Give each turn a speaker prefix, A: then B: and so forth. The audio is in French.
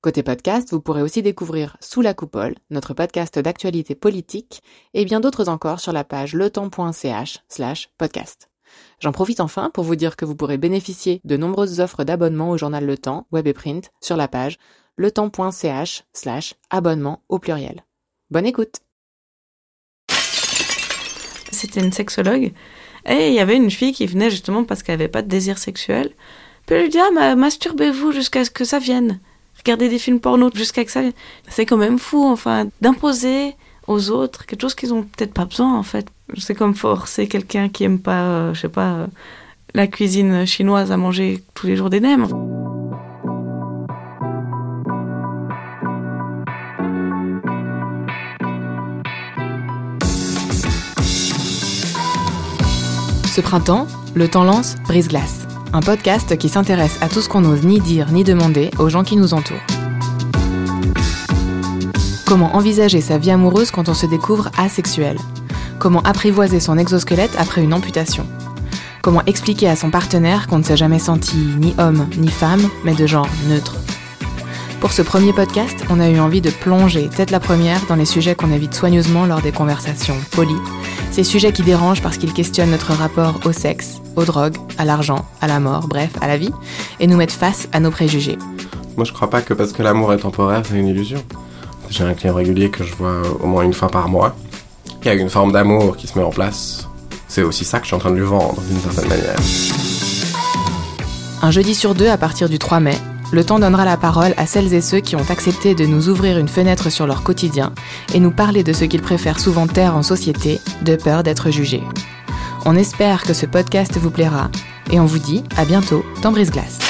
A: Côté podcast, vous pourrez aussi découvrir Sous la coupole, notre podcast d'actualité politique, et bien d'autres encore sur la page letemps.ch slash podcast. J'en profite enfin pour vous dire que vous pourrez bénéficier de nombreuses offres d'abonnement au journal Le Temps, web et print, sur la page letemps.ch slash abonnement au pluriel. Bonne écoute
B: C'était une sexologue, et il y avait une fille qui venait justement parce qu'elle n'avait pas de désir sexuel, puis elle lui dit « Ah, masturbez-vous jusqu'à ce que ça vienne !» Regarder des films porno jusqu'à que ça. C'est quand même fou, enfin, d'imposer aux autres quelque chose qu'ils ont peut-être pas besoin, en fait. C'est comme forcer quelqu'un qui aime pas, euh, je sais pas, euh, la cuisine chinoise à manger tous les jours des nems.
A: Ce printemps, le temps lance Brise-Glace un podcast qui s'intéresse à tout ce qu'on n'ose ni dire ni demander aux gens qui nous entourent. Comment envisager sa vie amoureuse quand on se découvre asexuel? Comment apprivoiser son exosquelette après une amputation? Comment expliquer à son partenaire qu'on ne s'est jamais senti ni homme ni femme, mais de genre neutre? Pour ce premier podcast, on a eu envie de plonger tête la première dans les sujets qu'on évite soigneusement lors des conversations polies, ces sujets qui dérangent parce qu'ils questionnent notre rapport au sexe, aux drogues, à l'argent, à la mort, bref, à la vie, et nous mettent face à nos préjugés.
C: Moi, je crois pas que parce que l'amour est temporaire, c'est une illusion. J'ai un client régulier que je vois au moins une fois par mois. Il y a une forme d'amour qui se met en place. C'est aussi ça que je suis en train de lui vendre, d'une certaine manière.
A: Un jeudi sur deux à partir du 3 mai, le temps donnera la parole à celles et ceux qui ont accepté de nous ouvrir une fenêtre sur leur quotidien et nous parler de ce qu'ils préfèrent souvent taire en société, de peur d'être jugés. On espère que ce podcast vous plaira et on vous dit à bientôt dans Brise Glace.